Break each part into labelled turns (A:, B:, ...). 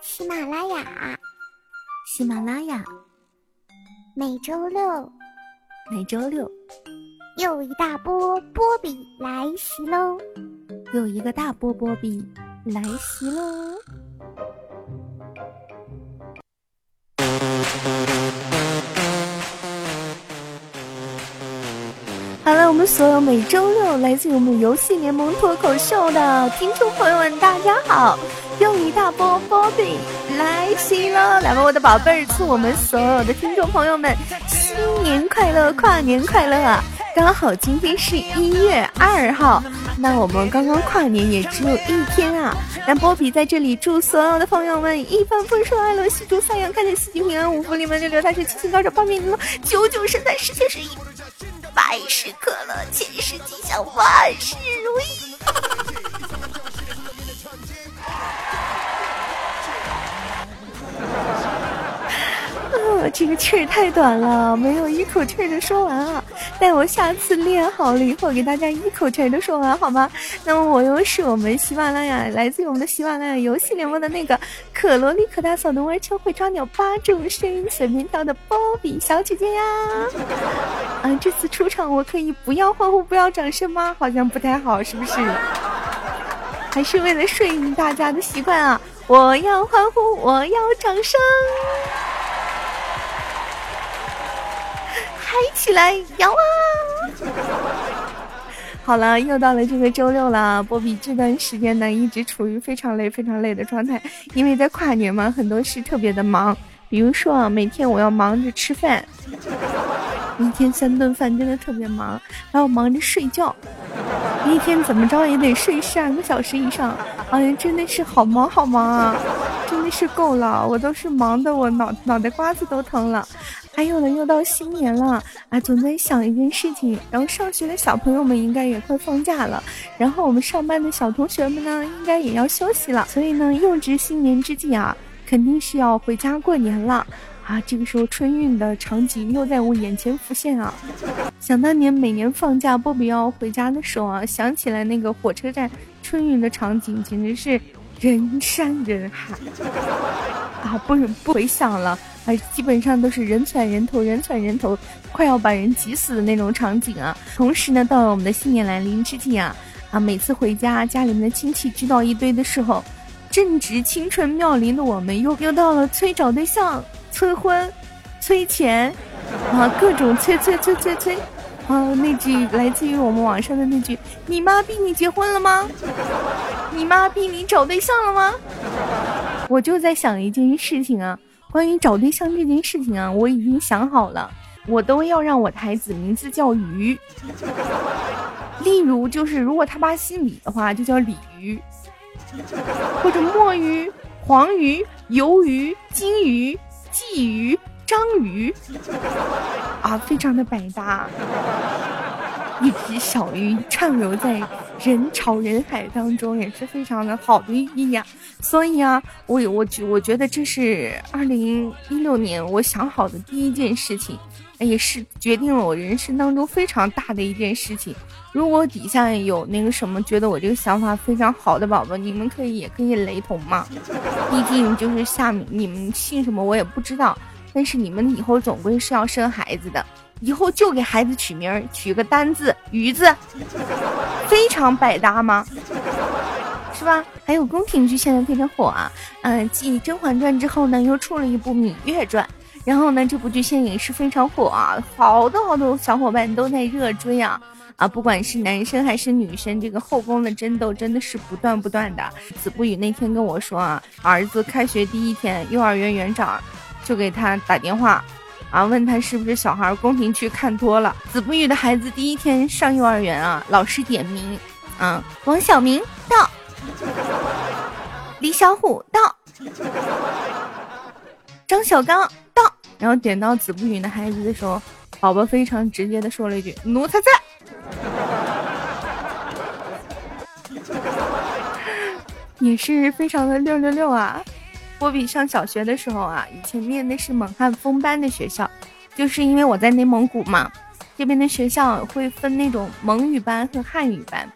A: 喜马拉雅，
B: 喜马拉雅，
A: 每周六，
B: 每周六，
A: 又一大波波比来袭喽！
B: 又一个大波波比来袭喽！所有每周六来自我们游戏联盟脱口秀的听众朋友们，大家好！又一大波波比来袭了，来吧，我的宝贝儿，祝我们所有的听众朋友们新年快乐，跨年快乐！刚好今天是一月二号，那我们刚刚跨年也只有一天啊！那波比在这里祝所有的朋友们一帆风顺，爱乐喜出，三阳开泰，四季平安，五福临门，六六大顺，七星高照，八面玲珑，九九神在，十全十美。百事可乐，千事吉祥，万事如意。啊，这个气儿太短了，没有一口气儿的说完啊！待我下次练好了以后，给大家一口气儿的说完好吗？那么我又是我们喜马拉雅，来自于我们的喜马拉雅游戏联盟的那个可萝莉、可大嫂、能玩超会抓鸟、八种声音随便跳的波比小姐姐呀！啊，这次出场我可以不要欢呼、不要掌声吗？好像不太好，是不是？还是为了顺应大家的习惯啊！我要欢呼，我要掌声。嗨起来，摇啊！好了，又到了这个周六了。波比这段时间呢，一直处于非常累、非常累的状态，因为在跨年嘛，很多事特别的忙。比如说啊，每天我要忙着吃饭，一天三顿饭真的特别忙，还要忙着睡觉，一天怎么着也得睡十二个小时以上。哎呀，真的是好忙好忙啊，真是够了，我都是忙的我脑脑袋瓜子都疼了。还有呢，又到新年了啊，总在想一件事情。然后上学的小朋友们应该也快放假了，然后我们上班的小同学们呢，应该也要休息了。所以呢，又值新年之际啊，肯定是要回家过年了啊。这个时候春运的场景又在我眼前浮现啊。想当年每年放假，波比要回家的时候啊，想起来那个火车站春运的场景，简直是人山人海啊！不不回想了。啊基本上都是人窜人头，人窜人头，快要把人挤死的那种场景啊！同时呢，到了我们的新年来临之际啊，啊，每次回家，家里面的亲戚知道一堆的时候，正值青春妙龄的我们，又又到了催找对象、催婚、催钱，啊，各种催催催催催，啊，那句来自于我们网上的那句：“你妈逼你结婚了吗？你妈逼你找对象了吗？”我就在想一件事情啊。关于找对象这件事情啊，我已经想好了，我都要让我的孩子名字叫鱼。例如，就是如果他爸姓李的话，就叫鲤鱼，或者墨鱼、黄鱼、鱿鱼、金鱼、鲫鱼、章鱼，啊，非常的百搭。一只小鱼畅游在人潮人海当中，也是非常的好的寓意呀。所以啊，我我觉我觉得这是二零一六年我想好的第一件事情，也是决定了我人生当中非常大的一件事情。如果底下有那个什么觉得我这个想法非常好的宝宝，你们可以也可以雷同嘛。毕竟就是下面你们姓什么我也不知道，但是你们以后总归是要生孩子的。以后就给孩子取名儿，取个单字“鱼”字，非常百搭吗？是吧？还有宫廷剧现在非常火啊，嗯，继《甄嬛传》之后呢，又出了一部《芈月传》，然后呢，这部剧现在也是非常火啊，好多好多小伙伴都在热追啊啊！不管是男生还是女生，这个后宫的争斗真的是不断不断的。子不语那天跟我说啊，儿子开学第一天，幼儿园园长就给他打电话。啊，问他是不是小孩宫廷剧看多了？子不语的孩子第一天上幼儿园啊，老师点名，啊，王小明到，李小虎到，张小刚到，然后点到子不语的孩子的时候，宝宝非常直接的说了一句：“奴才在。”也是非常的六六六啊。波比上小学的时候啊，以前念的是蒙汉风班的学校，就是因为我在内蒙古嘛，这边的学校会分那种蒙语班和汉语班，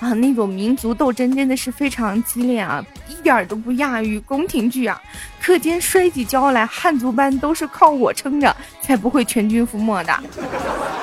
B: 啊，那种民族斗争真的是非常激烈啊，一点都不亚于宫廷剧啊！课间摔起跤来，汉族班都是靠我撑着，才不会全军覆没的。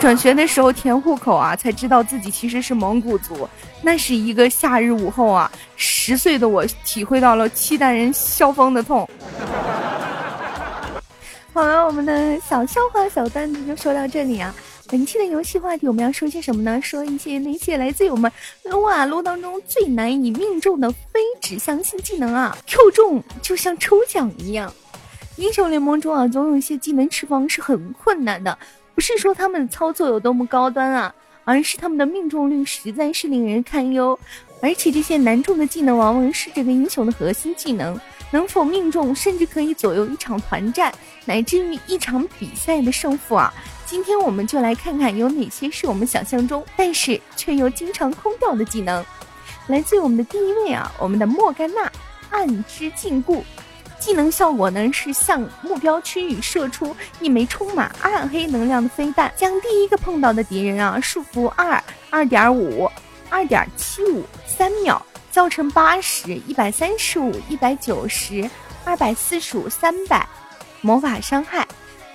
B: 转学的时候填户口啊，才知道自己其实是蒙古族，那是一个夏日午后啊，十岁的我体会到了契丹人萧峰的痛。好了，我们的小笑话、小段子就说到这里啊。本期的游戏话题我们要说些什么呢？说一些那些来自于我们撸啊撸当中最难以命中的非指向性技能啊！Q 中就像抽奖一样。英雄联盟中啊，总有一些技能释放是很困难的，不是说他们的操作有多么高端啊，而是他们的命中率实在是令人堪忧。而且这些难中的技能往往是这个英雄的核心技能，能否命中甚至可以左右一场团战，乃至于一场比赛的胜负啊！今天我们就来看看有哪些是我们想象中，但是却又经常空掉的技能。来自于我们的第一位啊，我们的莫甘娜暗之禁锢，技能效果呢是向目标区域射出一枚充满暗黑能量的飞弹，将第一个碰到的敌人啊束缚二二点五、二点七五三秒，造成八十一百三十五、一百九十、二百四十五、三百魔法伤害。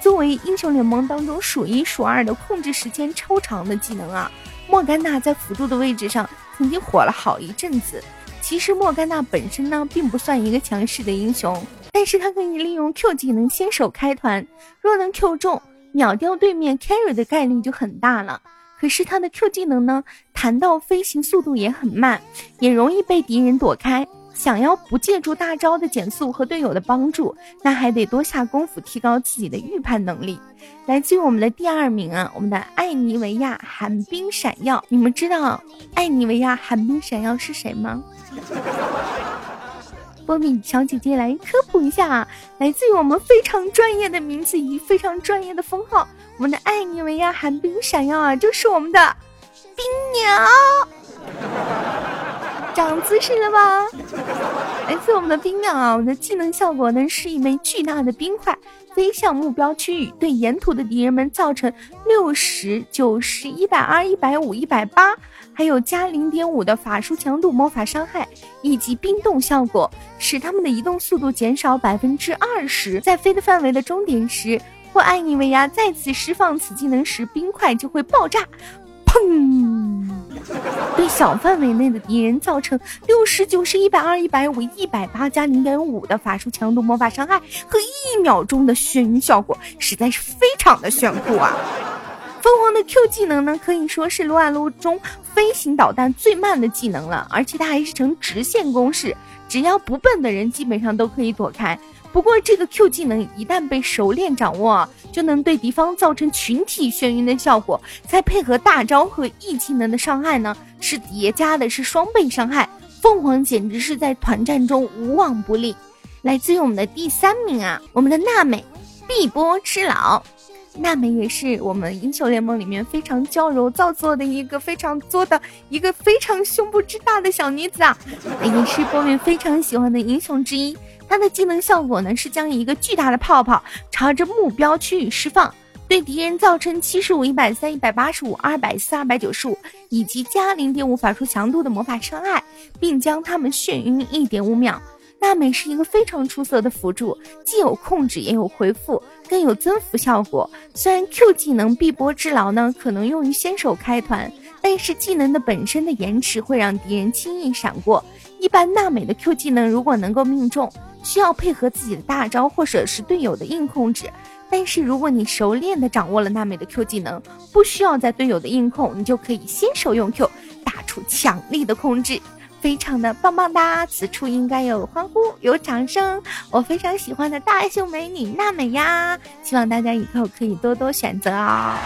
B: 作为英雄联盟当中数一数二的控制时间超长的技能啊，莫甘娜在辅助的位置上曾经火了好一阵子。其实莫甘娜本身呢并不算一个强势的英雄，但是她可以利用 Q 技能先手开团，若能 Q 中，秒掉对面 carry 的概率就很大了。可是她的 Q 技能呢，弹道飞行速度也很慢，也容易被敌人躲开。想要不借助大招的减速和队友的帮助，那还得多下功夫提高自己的预判能力。来自于我们的第二名啊，我们的艾尼维亚寒冰闪耀。你们知道艾尼维亚寒冰闪耀是谁吗？波米小姐姐来科普一下啊，来自于我们非常专业的名字以非常专业的封号，我们的艾尼维亚寒冰闪耀啊，就是我们的冰鸟。长姿势了吧？来自我们的冰鸟啊，我们的技能效果呢是一枚巨大的冰块，飞向目标区域，对沿途的敌人们造成六十九十一百二一百五一百八，还有加零点五的法术强度、魔法伤害以及冰冻效果，使他们的移动速度减少百分之二十。在飞的范围的终点时，或艾尼维亚再次释放此技能时，冰块就会爆炸，砰！对小范围内的敌人造成六十九、十一百二、一百五、一百八加零点五的法术强度、魔法伤害和一秒钟的眩晕效果，实在是非常的炫酷啊！凤凰的 Q 技能呢，可以说是撸啊撸中飞行导弹最慢的技能了，而且它还是呈直线攻势，只要不笨的人基本上都可以躲开。不过，这个 Q 技能一旦被熟练掌握，就能对敌方造成群体眩晕的效果，再配合大招和 E 技能的伤害呢，是叠加的，是双倍伤害。凤凰简直是在团战中无往不利。来自于我们的第三名啊，我们的娜美，碧波之老。娜美也是我们英雄联盟里面非常娇柔造作的一个非常作的一个非常胸部之大的小女子啊，也是波面非常喜欢的英雄之一。它的技能效果呢是将一个巨大的泡泡朝着目标区域释放，对敌人造成七十五、一百三、一百八十五、二百四、二百九十五以及加零点五法术强度的魔法伤害，并将他们眩晕一点五秒。娜美是一个非常出色的辅助，既有控制也有回复，更有增幅效果。虽然 Q 技能碧波之劳呢可能用于先手开团，但是技能的本身的延迟会让敌人轻易闪过。一般娜美的 Q 技能如果能够命中，需要配合自己的大招或者是队友的硬控制。但是如果你熟练的掌握了娜美的 Q 技能，不需要在队友的硬控，你就可以先手用 Q 打出强力的控制。非常的棒棒哒，此处应该有欢呼，有掌声。我非常喜欢的大胸美女娜美呀，希望大家以后可以多多选择啊。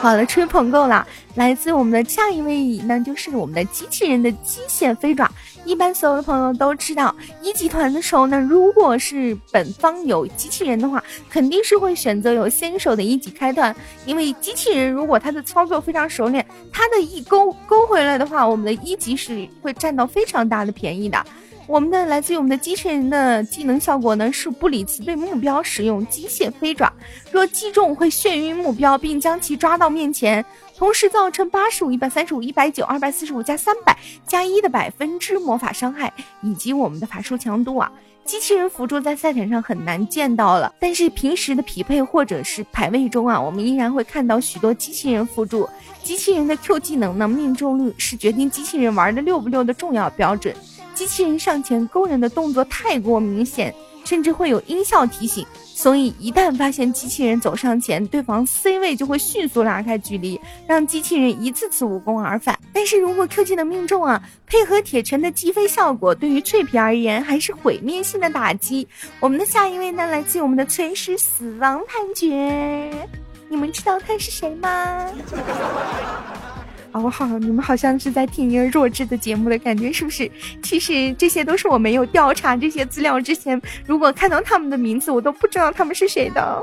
B: 好了，吹捧够了。来自我们的下一位，那就是我们的机器人的机械飞爪。一般所有的朋友都知道，一级团的时候呢，如果是本方有机器人的话，肯定是会选择有先手的一级开团，因为机器人如果他的操作非常熟练，他的一勾勾回来的话，我们的一级是会占到非常大的便宜的。我们的来自于我们的机器人的技能效果呢是不理词对目标使用机械飞爪，若击中会眩晕目标并将其抓到面前，同时造成八十五、一百三十五、一百九、二百四十五加三百加一的百分之魔法伤害以及我们的法术强度啊。机器人辅助在赛场上很难见到了，但是平时的匹配或者是排位中啊，我们依然会看到许多机器人辅助。机器人的 Q 技能呢，命中率是决定机器人玩的溜不溜的重要标准。机器人上前勾人的动作太过明显，甚至会有音效提醒。所以，一旦发现机器人走上前，对方 C 位就会迅速拉开距离，让机器人一次次无功而返。但是如果 Q 技能命中啊，配合铁拳的击飞效果，对于脆皮而言还是毁灭性的打击。我们的下一位呢，来自我们的崔氏死亡判决，你们知道他是谁吗？我，好，你们好像是在听一个弱智的节目的感觉，是不是？其实这些都是我没有调查这些资料之前，如果看到他们的名字，我都不知道他们是谁的。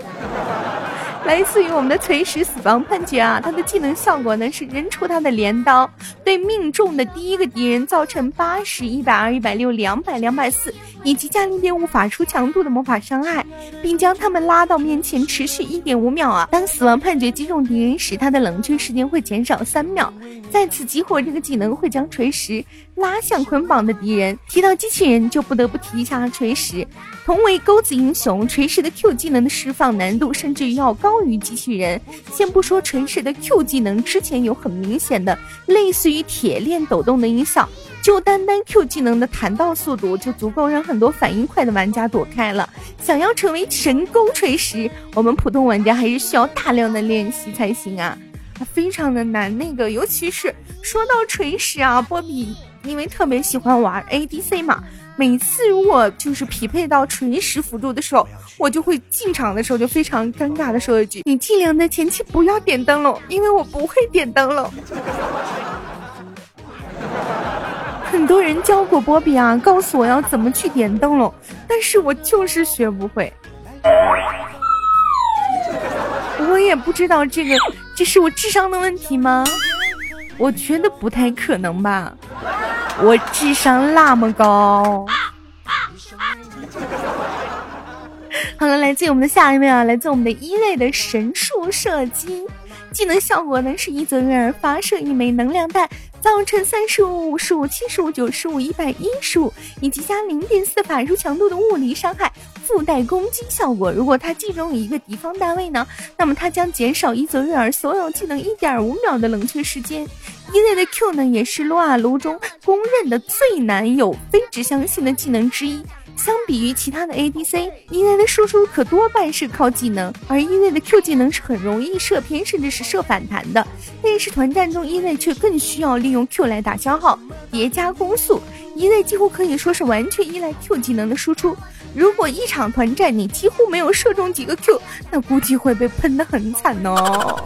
B: 来自于我们的锤石死亡判决啊，他的技能效果呢是扔出他的镰刀，对命中的第一个敌人造成八十一百二一百六两百两百四以及加零点五法术强度的魔法伤害，并将他们拉到面前，持续一点五秒啊。当死亡判决击中敌人时，他的冷却时间会减少三秒。再次激活这个技能会将锤石拉向捆绑的敌人。提到机器人，就不得不提一下锤石。同为钩子英雄，锤石的 Q 技能的释放难度甚至要高于机器人。先不说锤石的 Q 技能之前有很明显的类似于铁链抖动的音效，就单单 Q 技能的弹道速度就足够让很多反应快的玩家躲开了。想要成为神钩锤石，我们普通玩家还是需要大量的练习才行啊。非常的难，那个尤其是说到锤石啊，波比因为特别喜欢玩 ADC 嘛，每次如果就是匹配到锤石辅助的时候，我就会进场的时候就非常尴尬的说一句：“你尽量在前期不要点灯笼，因为我不会点灯笼。”很多人教过波比啊，告诉我要怎么去点灯笼，但是我就是学不会。我也不知道这个，这是我智商的问题吗？我觉得不太可能吧，我智商那么高。好了，来自我们的下一位啊，来自我们的一类的神术射击。技能效果呢是一泽月儿发射一枚能量弹，造成三十五、五十五、七十五、九十五、一百一十五以及加零点四法术强度的物理伤害，附带攻击效果。如果他击中一个敌方单位呢，那么他将减少伊泽瑞尔所有技能一点五秒的冷却时间。一类的 Q 呢也是撸啊撸中公认的最难有非指向性的技能之一。相比于其他的 ADC，一类的输出可多半是靠技能，而一类的 Q 技能是很容易射偏甚至是射反弹的。但是团战中，一类却更需要利用 Q 来打消耗、叠加攻速。一类几乎可以说是完全依赖 Q 技能的输出。如果一场团战你几乎没有射中几个 Q，那估计会被喷得很惨哦。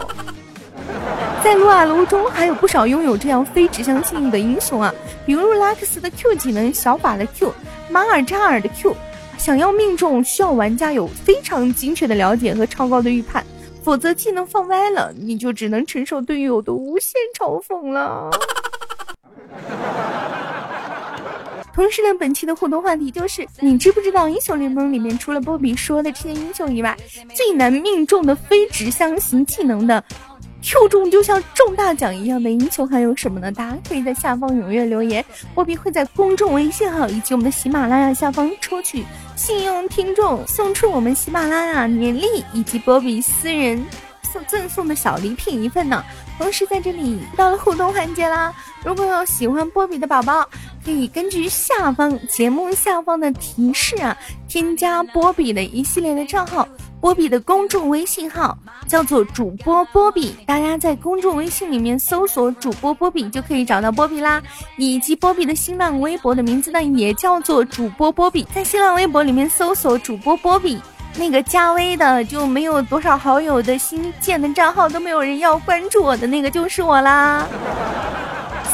B: 在撸啊撸中，还有不少拥有这样非指向性的英雄啊，比如拉克斯的 Q 技能、小法的 Q、马尔扎尔的 Q，想要命中，需要玩家有非常精确的了解和超高的预判，否则技能放歪了，你就只能承受队友的无限嘲讽了。同时呢，本期的互动话题就是：你知不知道英雄联盟里面除了波比说的这些英雄以外，最难命中的非指向型技能的？Q 中就像中大奖一样的英雄还有什么呢？大家可以在下方踊跃留言，波比会在公众微信号以及我们的喜马拉雅下方抽取幸运听众，送出我们喜马拉雅年历以及波比私人送赠送的小礼品一份呢。同时在这里到了互动环节啦，如果有喜欢波比的宝宝，可以根据下方节目下方的提示啊，添加波比的一系列的账号。波比的公众微信号叫做主播波比，大家在公众微信里面搜索主播波比就可以找到波比啦。以及波比的新浪微博的名字呢，也叫做主播波比，在新浪微博里面搜索主播波比，那个加微的就没有多少好友的新建的账号都没有人要关注我的那个就是我啦。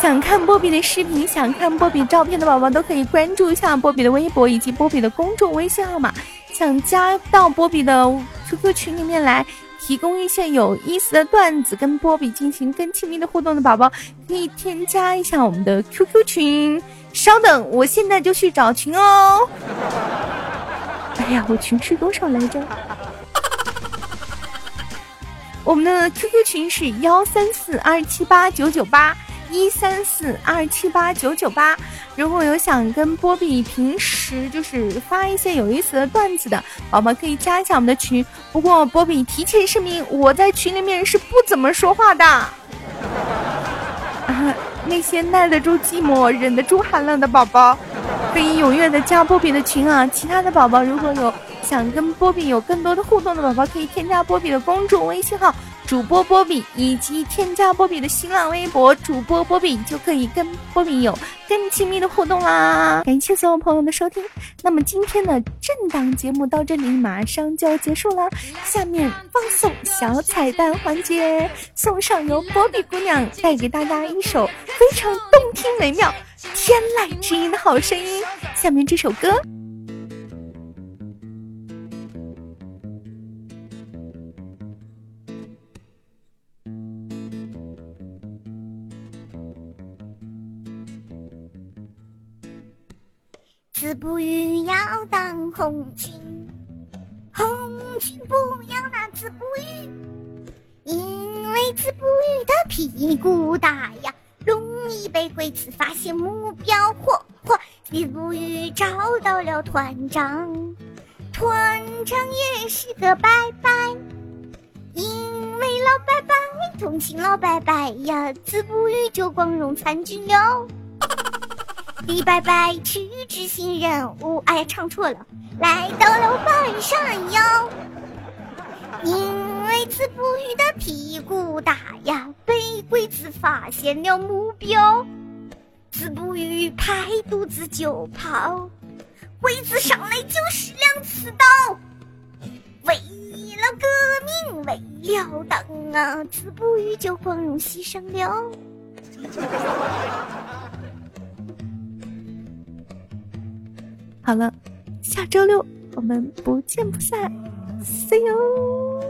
B: 想看波比的视频，想看波比照片的宝宝都可以关注一下波比的微博以及波比的公众微信号码。想加到波比的 QQ 群里面来，提供一些有意思的段子，跟波比进行更亲密的互动的宝宝，可以添加一下我们的 QQ 群。稍等，我现在就去找群哦。哎呀，我群是多少来着？我们的 QQ 群是幺三四二七八九九八一三四二七八九九八。如果有想跟波比平时就是发一些有意思的段子的宝宝，可以加一下我们的群。不过波比提前声明，我在群里面是不怎么说话的。那些耐得住寂寞、忍得住寒冷的宝宝，可以踊跃的加波比的群啊！其他的宝宝如果有想跟波比有更多的互动的宝宝，可以添加波比的公众微信号。主播波比以及添加波比的新浪微博主播波比就可以跟波比有更亲密的互动啦！感谢所有朋友的收听。那么今天的正档节目到这里马上就要结束了，下面放送小彩蛋环节，送上由波比姑娘带给大家一首非常动听美妙、天籁之音的好声音。下面这首歌。
A: 不语要当红军，红军不要那子不语，因为子不语的屁股大呀，容易被鬼子发现目标。嚯嚯，子不语找到了团长，团长也是个拜拜，因为老拜拜同情老拜拜呀，子不语就光荣参军了。李白白去执行任务，哎呀，唱错了，来到了半山腰。因为子不语的屁股大呀，被鬼子发现了目标。子不语拍肚子就跑，鬼子上来就是两刺刀。为了革命，为了党啊，子不语就光荣牺牲了。
B: 好了，下周六我们不见不散，see you。